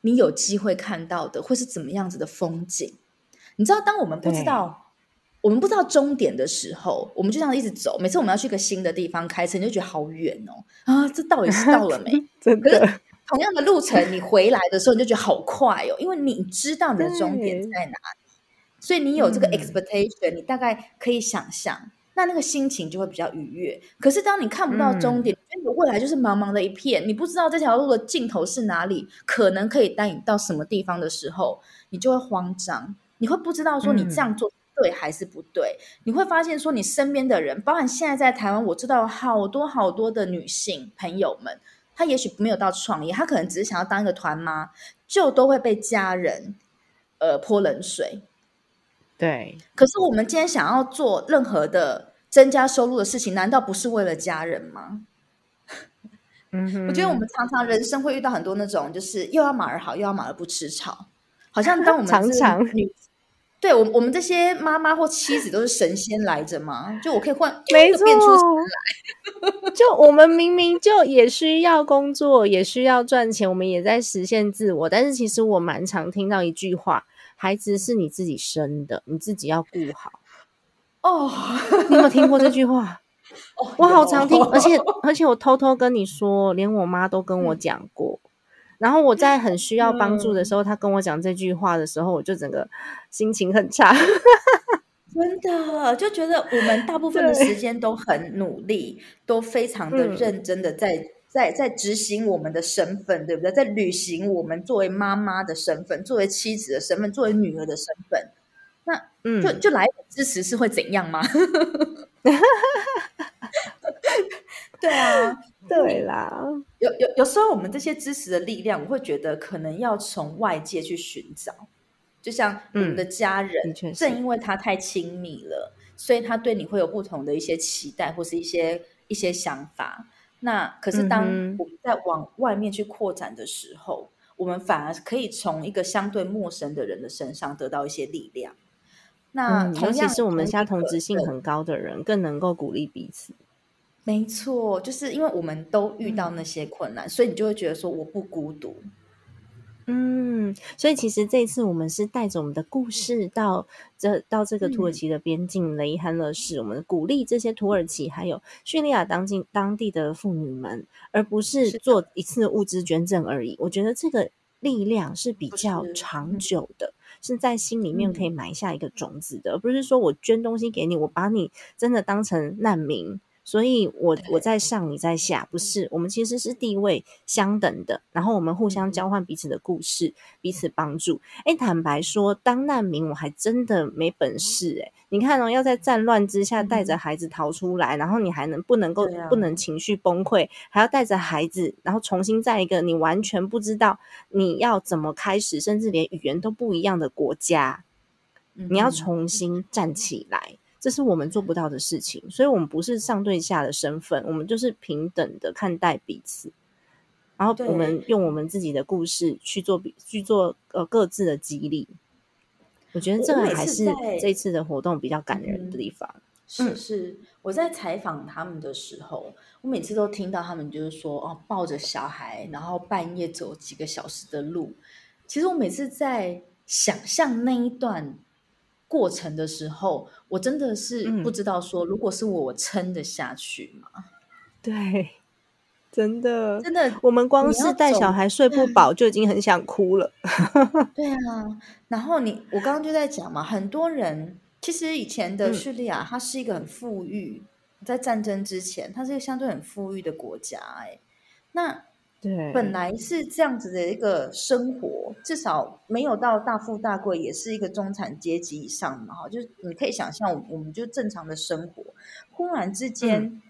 你有机会看到的会是怎么样子的风景。你知道，当我们不知道我们不知道终点的时候，我们就这样一直走。每次我们要去一个新的地方开车，你就觉得好远哦啊，这到底是 到了没？真可是的，同样的路程，你回来的时候你就觉得好快哦，因为你知道你的终点在哪里，所以你有这个嗯 expectation，、你大概可以想象，那那个心情就会比较愉悦。可是当你看不到终点，你的未来就是茫茫的一片，你不知道这条路的尽头是哪里，可能可以带你到什么地方的时候，你就会慌张，你会不知道说你这样做。对还是不对？你会发现说，你身边的人，包含现在在台湾，我知道有好多好多的女性朋友们，她也许没有到创业，她可能只是想要当一个团妈，就都会被家人呃泼冷水。对，可是我们今天想要做任何的增加收入的事情，难道不是为了家人吗？嗯，我觉得我们常常人生会遇到很多那种，就是又要马儿好，又要马儿不吃草，好像当我们常常女，对我我们这些妈妈或妻子都是神仙来着嘛？就我可以换，没错就变出来。就我们明明就也需要工作，也需要赚钱，我们也在实现自我。但是其实我蛮常听到一句话：孩子是你自己生的，你自己要顾好。哦，你有没有听过这句话？哦我好常听，而且而且我偷偷跟你说，连我妈都跟我讲过。然后我在很需要帮助的时候，他跟我讲这句话的时候，我就整个心情很差。真的就觉得我们大部分的对时间都很努力，都非常的嗯认真的在、在在执行我们的身份，对不对？在履行我们作为妈妈的身份，作为妻子的身份，作为女儿的身份。嗯，就就来支持是会怎样吗？对啊，对啦，有有有时候我们这些支持的力量，我会觉得可能要从外界去寻找。就像我们嗯的家人，正因为他太亲密了，所以他对你会有不同的一些期待或是一些一些想法。那可是当我们在往外面去扩展的时候，我们反而可以从一个相对陌生的人的身上得到一些力量。那尤其是我们现在同一个同质性很高的人，更能够鼓励彼此。没错，就是因为我们都遇到那些困难，所以你就会觉得说我不孤独。嗯，所以其实这一次我们是带着我们的故事到这到这个土耳嗯其的边境雷罕勒市，我们鼓励这些土耳其还有叙利亚当地当地的妇女们，而不是做一次物资捐赠而已。我觉得这个力量是比较长嗯久的，是在心里面可以嗯埋下一个种子的，而不是说我捐东西给你，我把你真的当成难民。所以我我在上，你在下，不是我们其实是地位相等的，然后我们互相交换彼此的故事，彼此帮助。哎，坦白说，当难民我还真的没本事哎。你看哦，要在战乱之下带着孩子逃出来，然后你还能不能够啊不能情绪崩溃，还要带着孩子，然后重新在一个你完全不知道你要怎么开始，甚至连语言都不一样的国家，你要嗯重新站起来。这是我们做不到的事情，所以我们不是上对下的身份，我们就是平等的看待彼此，然后我们用我们自己的故事去做比去做呃各自的激励。我觉得这个还是这次的活动比较感人的嗯地方。是是，我在采访他们的时候，我每次都听到他们就是说，哦，抱着小孩，然后半夜走几个小时的路。其实我每次在想象那一段过程的时候，我真的是嗯不知道说，如果是我，我撑得下去吗？对，真的，真的，我们光是带小孩睡不饱就已经很想哭了。对啊。然后你，我刚刚就在讲嘛，很多人其实以前的嗯叙利亚，它是一个很富裕，在战争之前，它是一个相对很富裕的国家、哎，那对，本来是这样子的一个生活，至少没有到大富大贵，也是一个中产阶级以上嘛。哈，就是你可以想象，我们就正常的生活，忽然之间，嗯。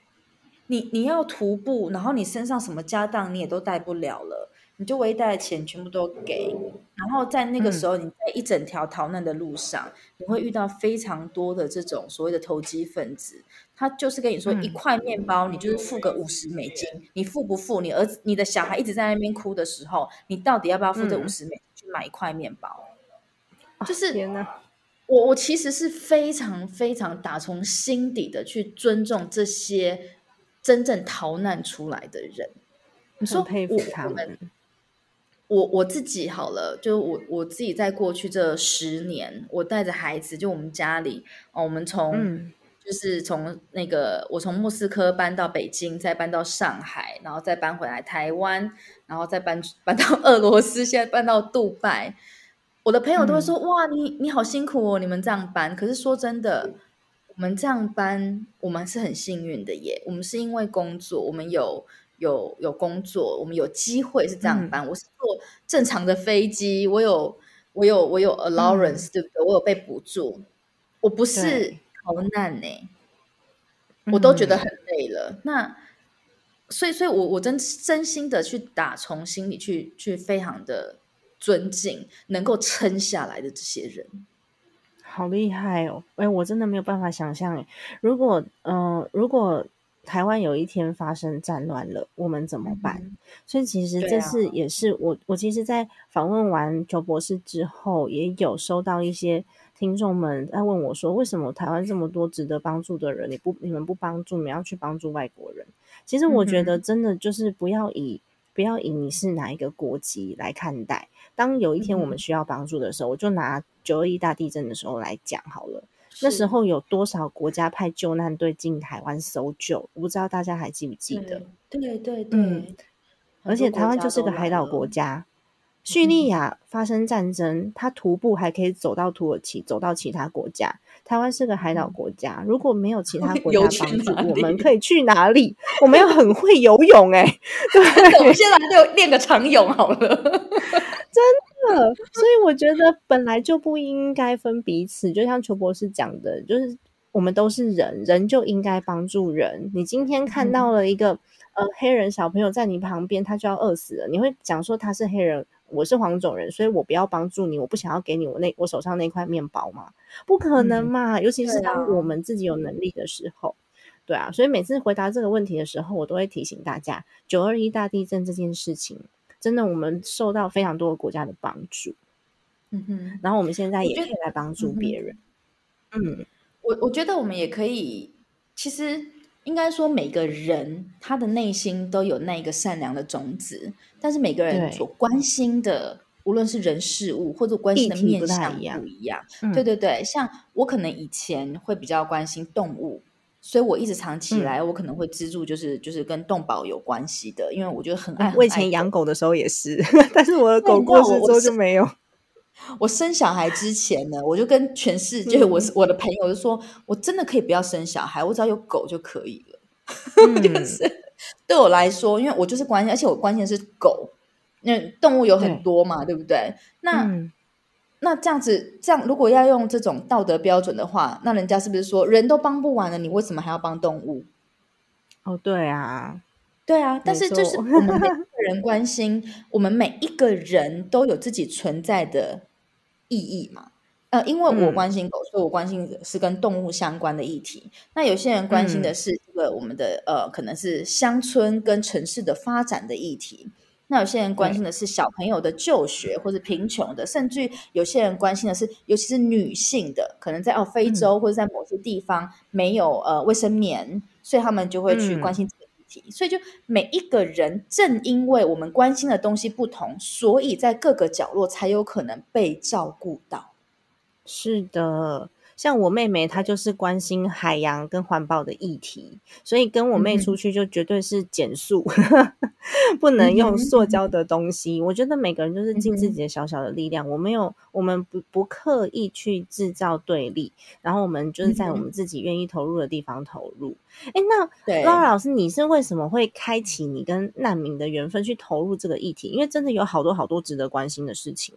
你你要徒步，然后你身上什么家当你也都带不了了，你就唯一带的钱全部都给，然后在那个时候，你在一整条逃难的路上，你会遇到非常多的这种所谓的投机分子，他就是跟你说嗯一块面包，你就是付个五十美金，你付不付？你儿子、你的小孩一直在那边哭的时候，你到底要不要付这嗯五十美金去买一块面包？啊就是天哪，我我其实是非常非常打从心底的去尊重这些真正逃难出来的人。你说佩服他们们。我我自己好了，就我我自己在过去这十年，我带着孩子，就我们家里哦，我们从、嗯就是从那个我从莫斯科搬到北京，再搬到上海，然后再搬回来台湾，然后再搬 搬到俄罗斯，现在搬到杜拜。我的朋友都会说：“哇，你你好辛苦哦，你们这样搬。”可是说真的，我们这样搬，我们是很幸运的耶。我们是因为工作，我们有有有工作，我们有机会是这样搬。我是坐正常的飞机，我有我有我有 allowance，、对不对？我有被补助，我不是对逃难呢、我都觉得嗯很累了。那所以，所以我我真真心的去打从心里去去非常的尊敬能够撑下来的这些人。好厉害哦！哎，我真的没有办法想象，哎，如果嗯、呃如果台湾有一天发生战乱了，我们怎么办？所以其实这是也是我我其实，在访问完裘博士之后，也有收到一些听众们在问我说，为什么台湾这么多值得帮助的人，你不你们不帮助，你们要去帮助外国人？其实我觉得嗯真的就是不要以不要以你是哪一个国籍来看待。当有一天我们嗯需要帮助的时候，我就拿九二一大地震的时候来讲好了。那时候有多少国家派救难队进台湾搜救？我不知道大家还记不记得？对对对对，嗯而且台湾就是个海岛国家，叙利亚发生战争，它徒步还可以走到土耳其，走到其他国家。台湾是个海岛国家，如果没有其他国 家帮助我们可以去哪里？我们要很会游泳哎、我们现在就练个长泳好了。真的，所以我觉得本来就不应该分彼此，就像邱博士讲的，就是我们都是人，人就应该帮助人。你今天看到了一个、呃黑人小朋友在你旁边，他就要饿死了，你会讲说他是黑人，我是黄种人，所以我不要帮助你，我不想要给你我那我手上那块面包吗？不可能嘛！尤其是当我们自己有能力的时候。对啊，所以每次回答这个问题的时候，我都会提醒大家，九二一大地震这件事情，真的我们受到非常多的国家的帮助，嗯哼，然后我们现在也可以来帮助别人。嗯我我觉得我们也可以，其实应该说每个人他的内心都有那一个善良的种子，但是每个人所关心的，无论是人事物或者关心的面相一样不一样。嗯对对对，像我可能以前会比较关心动物，所以我一直藏起嗯来，我可能会资助就是就是跟动保有关系的，因为我觉得很爱。我以前养狗的时候也是，但是我的狗过世之后就没有。我生小孩之前呢，我就跟全世界，嗯我我的朋友就说，我真的可以不要生小孩，我只要有狗就可以了。嗯对我来说，因为我就是关心，而且我关心的是狗，那动物有很多嘛，对不对？那、嗯那这样子，这样如果要用这种道德标准的话，那人家是不是说人都帮不完了，你为什么还要帮动物？哦，对啊，对啊，但是就是我们每一个人关心，我们每一个人都有自己存在的意义嘛。呃，因为我嗯关心狗，所以我关心的是跟动物相关的议题。那有些人关心的嗯是这个我们的、呃，可能是乡村跟城市的发展的议题。那有些人关心的是小朋友的就学或者贫穷的，甚至有些人关心的是，尤其是女性的，可能在哦非洲或者在某些地方没有呃卫生棉，所以他们就会去嗯关心这个议题。所以就每一个人，正因为我们关心的东西不同，所以在各个角落才有可能被照顾到。是的。像我妹妹，她就是关心海洋跟环保的议题，所以跟我妹出去就绝对是减速，不能用塑胶的东西。我觉得每个人就是尽自己的小小的力量，我没有，我们不不刻意去制造对立，然后我们就是在我们自己愿意投入的地方投入。哎，那拉老师，你是为什么会开启你跟难民的缘分去投入这个议题？因为真的有好多好多值得关心的事情。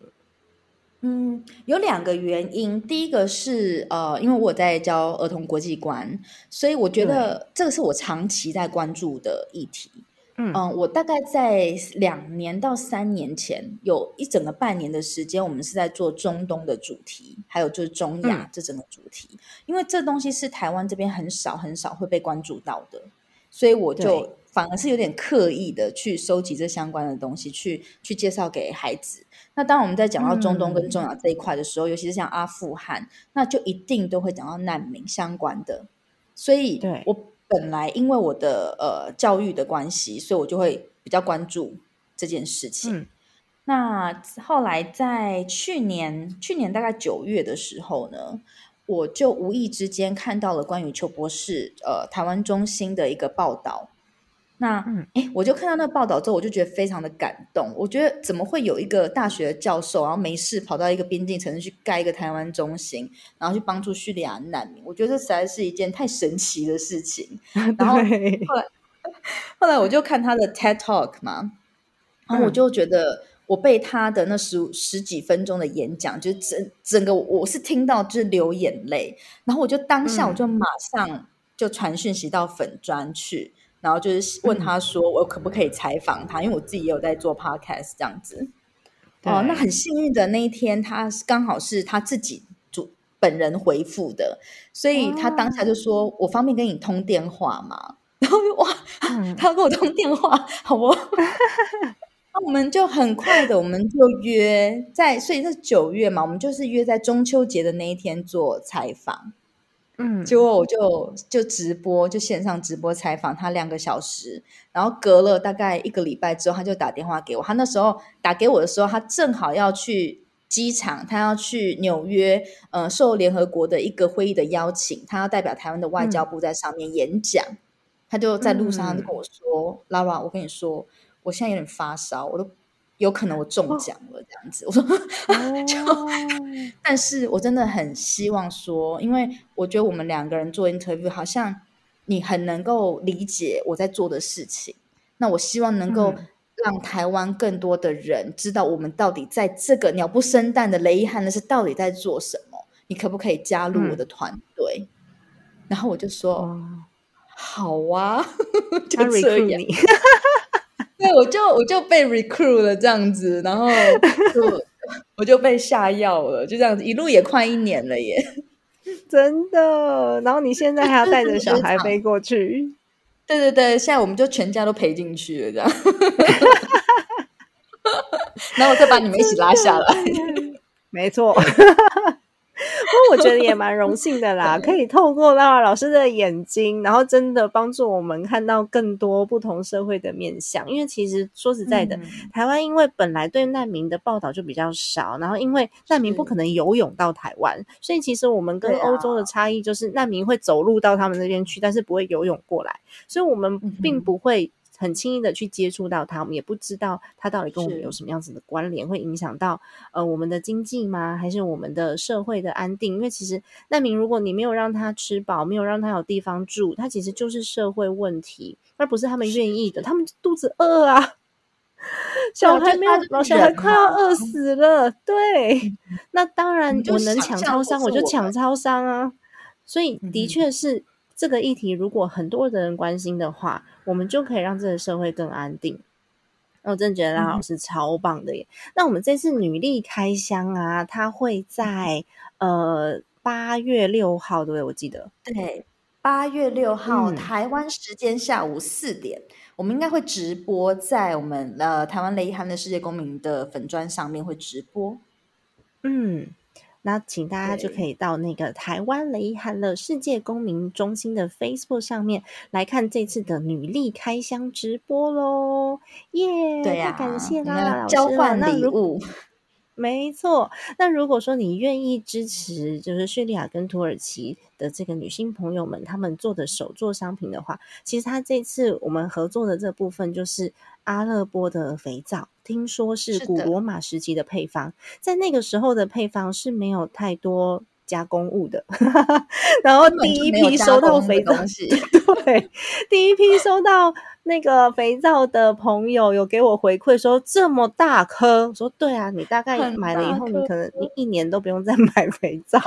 嗯，有两个原因。第一个是呃，因为我在教儿童国际观，所以我觉得这个是我长期在关注的议题。嗯我大概在两年到三年前，有一整个半年的时间，我们是在做中东的主题，还有就是中亚这整个主题。因为这东西是台湾这边很少很少会被关注到的，所以我就反而是有点刻意的去收集这相关的东西，去去介绍给孩子。那当我们在讲到中东跟中亚这一块的时候，尤其是像阿富汗，那就一定都会讲到难民相关的。所以，我本来因为我的呃教育的关系，所以我就会比较关注这件事情。那后来在去年，去年大概九月的时候呢，我就无意之间看到了关于邱博士呃台湾中心的一个报道。那哎，我就看到那个报道之后，我就觉得非常的感动。我觉得怎么会有一个大学的教授，然后没事跑到一个边境城市去盖一个台湾中心，然后去帮助叙利亚难民？我觉得这实在是一件太神奇的事情。然后后来，后来我就看他的 TED Talk 嘛，然后我就觉得我被他的那十十几分钟的演讲，就整整个我是听到就是流眼泪。然后我就当下我就马上就传讯息到粉砖去。然后就是问他说：“我可不可以采访他？因为我自己也有在做 podcast 这样子。”哦，那很幸运的那一天，他刚好是他自己主本人回复的，所以他当下就说：“我方便跟你通电话吗？” 然后哇，他跟我通电话，好不？那我们就很快的，我们就约在，所以是九月嘛，我们就是约在中秋节的那一天做采访。嗯，结果我就就直播，就线上直播采访他两个小时，然后隔了大概一个礼拜之后，他就打电话给我。他那时候打给我的时候，他正好要去机场，他要去纽约，呃，受联合国的一个会议的邀请，他要代表台湾的外交部在上面演讲。他就在路上就跟我说：“Lara，我跟你说，我现在有点发烧，我都。”有可能我中奖了这样子，我说，就，但是我真的很希望说，因为我觉得我们两个人做 interview，好像你很能够理解我在做的事情。那我希望能够让台湾更多的人知道，我们到底在这个鸟不生蛋的雷伊汉的是到底在做什么。你可不可以加入我的团队？然后我就说，好啊，就这样。对，我就我就被 recruit 了这样子，然后就 我就被下药了，就这样子，一路也快一年了耶，真的。然后你现在还要带着小孩 飞过去？对对对，现在我们就全家都陪进去了，这样。然后我再把你们一起拉下来，没错。不过我觉得也蛮荣幸的啦，可以透过拉拉老师的眼睛，然后真的帮助我们看到更多不同社会的面向。因为其实说实在的，台湾因为本来对难民的报道就比较少，然后因为难民不可能游泳到台湾，所以其实我们跟欧洲的差异就是难民会走路到他们那边去，但是不会游泳过来，所以我们并不会。很轻易的去接触到他，我们也不知道他到底跟我们有什么样子的关联，会影响到呃我们的经济吗？还是我们的社会的安定？因为其实难民，如果你没有让他吃饱，没有让他有地方住，他其实就是社会问题，而不是他们愿意的。他们肚子饿啊，小孩没有，老小孩快要饿死了。对，那当然我能抢超商，我就抢超商啊。所以的确是。这个议题如果很多的人关心的话，我们就可以让这个社会更安定。我真的觉得拉老师超棒的耶！那我们这次女力开箱啊，它会在呃八月六号，对不对？我记得对，八月六号台湾时间下午四点，我们应该会直播在我们呃台湾雷涵的世界公民的粉砖上面会直播。嗯。那请大家就可以到那个台湾雷汉乐世界公民中心的 Facebook 上面来看这次的女力开箱直播喽！耶，对呀，感谢啦，交换礼物。没错，那如果说你愿意支持，就是叙利亚跟土耳其的这个女性朋友们他们做的手作商品的话，其实他这次我们合作的这部分就是阿勒波的肥皂，听说是古罗马时期的配方，在那个时候的配方是没有太多加工物的，然后第一批收到肥皂 对，第一批收到那个肥皂的朋友有给我回馈说这么大颗，我说对啊，你大概很买了以后，你可能你一年都不用再 买肥皂。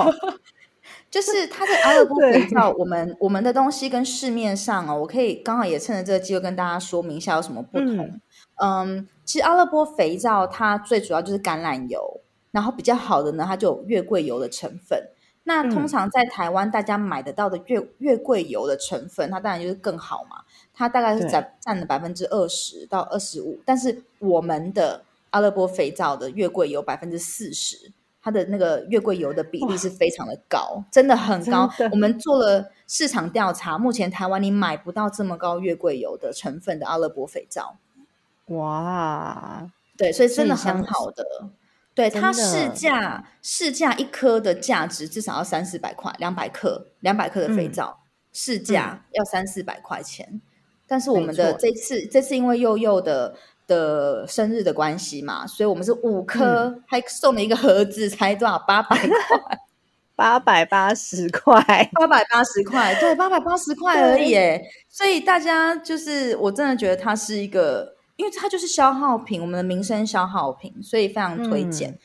就是它的阿勒波肥皂，我们我们的东西跟市面上哦，我可以刚好也趁着这个机会跟大家说明一下有什么不同。嗯其实阿勒波肥皂它最主要就是橄榄油，然后比较好的呢，它就有月桂油的成分。那通嗯常在台湾大家买得到的月月桂油的成分，它当然就是更好嘛，它大概是对占占了百分之二十到二十五，但是我们的阿勒波肥皂的月桂油百分之四十，它的那个月桂油的比例是非常的高，真的很高。我们做了市场调查，目前台湾你买不到这么高月桂油的成分的阿勒波肥皂，哇，对，所以真的很好的。对它市价市价一颗的价值至少要三四百块，两百克两百克的肥嗯。皂、市价要三四百块钱。但是我们的这次这次因为佑佑的的生日的关系嘛，所以我们是五颗，嗯。还送了一个盒子，才多少八百块，八百八十块，八百八十块，对，八百八十块而已耶。所以大家就是我真的觉得它是一个，因为它就是消耗品，我们的民生消耗品，所以非常推荐。嗯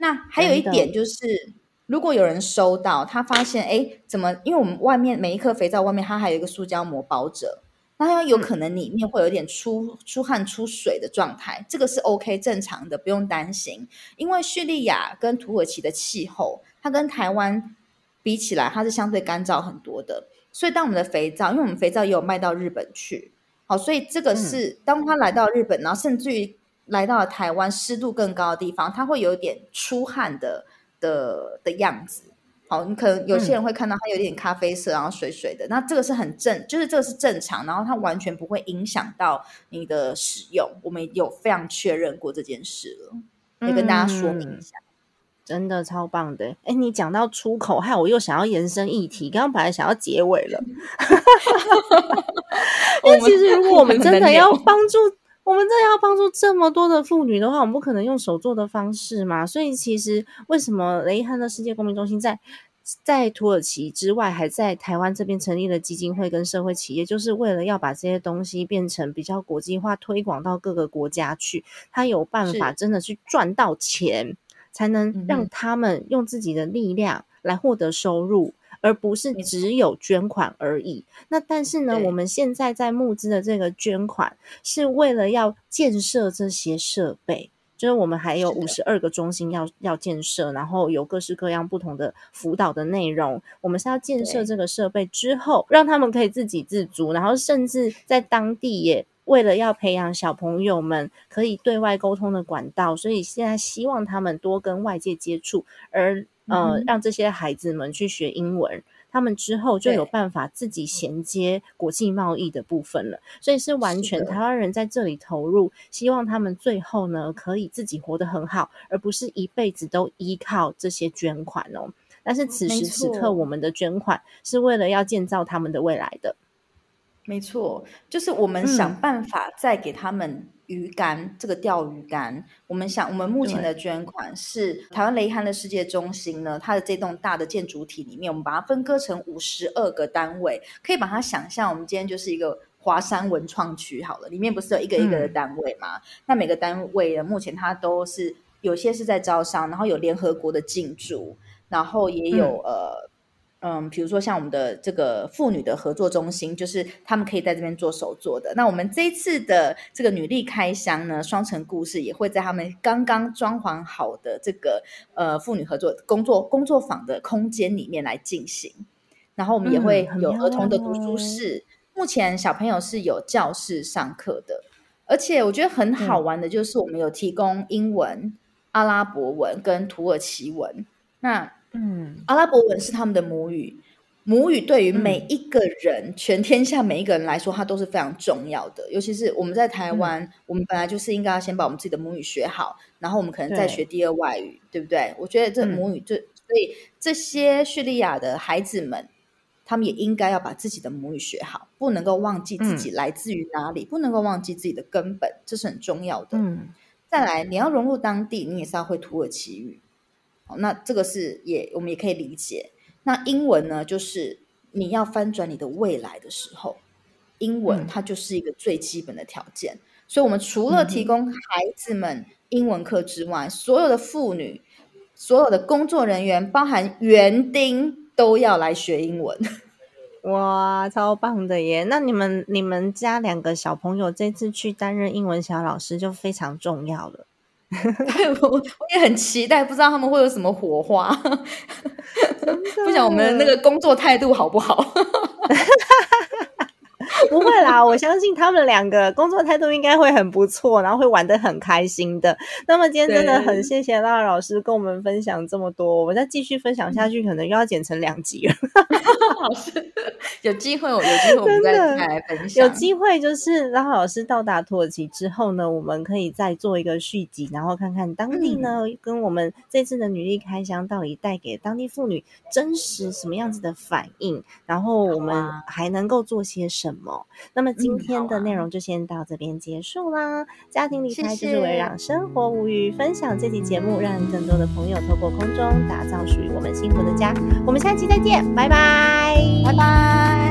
那还有一点就是，如果有人收到，他发现哎，怎么？因为我们外面每一颗肥皂外面它还有一个塑胶膜包着，那它有可能里面会有点出出汗、出水的状态，这个是 OK 正常的，不用担心。因为叙利亚跟土耳其的气候，它跟台湾比起来，它是相对干燥很多的，所以当我们的肥皂，因为我们肥皂也有卖到日本去，好，所以这个是、当他来到日本，然后甚至于来到了台湾湿度更高的地方，他会有点出汗的的的样子。好，你可能有些人会看到它有点咖啡色，然后水水的，那这个是很正，就是这个是正常，然后它完全不会影响到你的使用。我们有非常确认过这件事了，也跟大家说明一下。真的超棒的。哎，你讲到出口，害我又想要延伸议题，刚刚本来想要结尾了。因为其实如果我们 真的要帮助，我们真的要帮助这么多的妇女的话，我们不可能用手做的方式嘛。所以其实为什么雷汉的世界公民中心在在土耳其之外，还在台湾这边成立了基金会跟社会企业，就是为了要把这些东西变成比较国际化，推广到各个国家去。他有办法真的去赚到钱，才能让他们用自己的力量来获得收入。而不是只有捐款而已。那但是呢，我们现在在募资的这个捐款是为了要建设这些设备，就是我们还有五十二个中心要要建设，然后有各式各样不同的辅导的内容。我们是要建设这个设备之后，让他们可以自给自足，然后甚至在当地也。为了要培养小朋友们可以对外沟通的管道，所以现在希望他们多跟外界接触，而呃、让这些孩子们去学英文，他们之后就有对办法自己衔接国际贸易的部分了。所以是完全台湾人在这里投入，希望他们最后呢可以自己活得很好，而不是一辈子都依靠这些捐款哦。但是此没时此刻，我们的捐款是为了要建造他们的未来的。没错，就是我们想嗯办法再给他们鱼竿，这个钓鱼竿。我们想，我们目前的捐款是台湾雷汉的世界中心呢，它的这栋大的建筑体里面，我们把它分割成五十二个单位，可以把它想象，我们今天就是一个华山文创区好了，里面不是有一个一个的嗯单位嘛？那每个单位呢，目前它都是有些是在招商，然后有联合国的进驻，然后也有、呃。嗯，比如说像我们的这个妇女的合作中心，就是他们可以在这边做手作的。那我们这一次的这个女力开箱呢，双城故事也会在他们刚刚装潢好的这个呃妇女合作工作工作坊的空间里面来进行。然后我们也嗯会有儿童的读书室，目前小朋友是有教室上课的，而且我觉得很好玩的就是我们有提供英文、阿拉伯文跟土耳其文。那嗯，阿拉伯文是他们的母语，母语对于每一个人，全天下每一个人来说，它都是非常重要的。尤其是我们在台湾，我们本来就是应该要先把我们自己的母语学好，然后我们可能再学第二外语，对不对？我觉得这母语，就所以这些叙利亚的孩子们，他们也应该要把自己的母语学好，不能够忘记自己来自于哪里，不能够忘记自己的根本，这是很重要的。嗯，再来，你要融入当地，你也是要会土耳其语。好，那这个是也我们也可以理解。那英文呢，就是你要翻转你的未来的时候，英文它就是一个最基本的条件。所以，我们除了提供孩子们英文课之外，所有的妇女、所有的工作人员，包含园丁，都要来学英文。哇，超棒的耶！那你们你们家两个小朋友这次去担任英文小老师，就非常重要了。我我也很期待，不知道他们会有什么火花。不想我们那个工作态度好不好？不会啦，我相信他们两个工作态度应该会很不错，然后会玩的很开心的。那么今天真的很谢谢拉老师跟我们分享这么多，我们再继续分享下去，可能又要剪成两集了。老师有机会，有机会我们再 来分享。有机会就是拉老师到达土耳其之后呢，我们可以再做一个续集，然后看看当地呢跟我们这次的女力开箱到底带给当地妇女真实什么样子的反应，然后我们还能够做些什么。那么今天的内容就先到这边结束啦。家庭理财就是为了让生活无语，分享这期节目，让更多的朋友透过空中打造属于我们幸福的家。我们下期再见，拜拜，拜拜。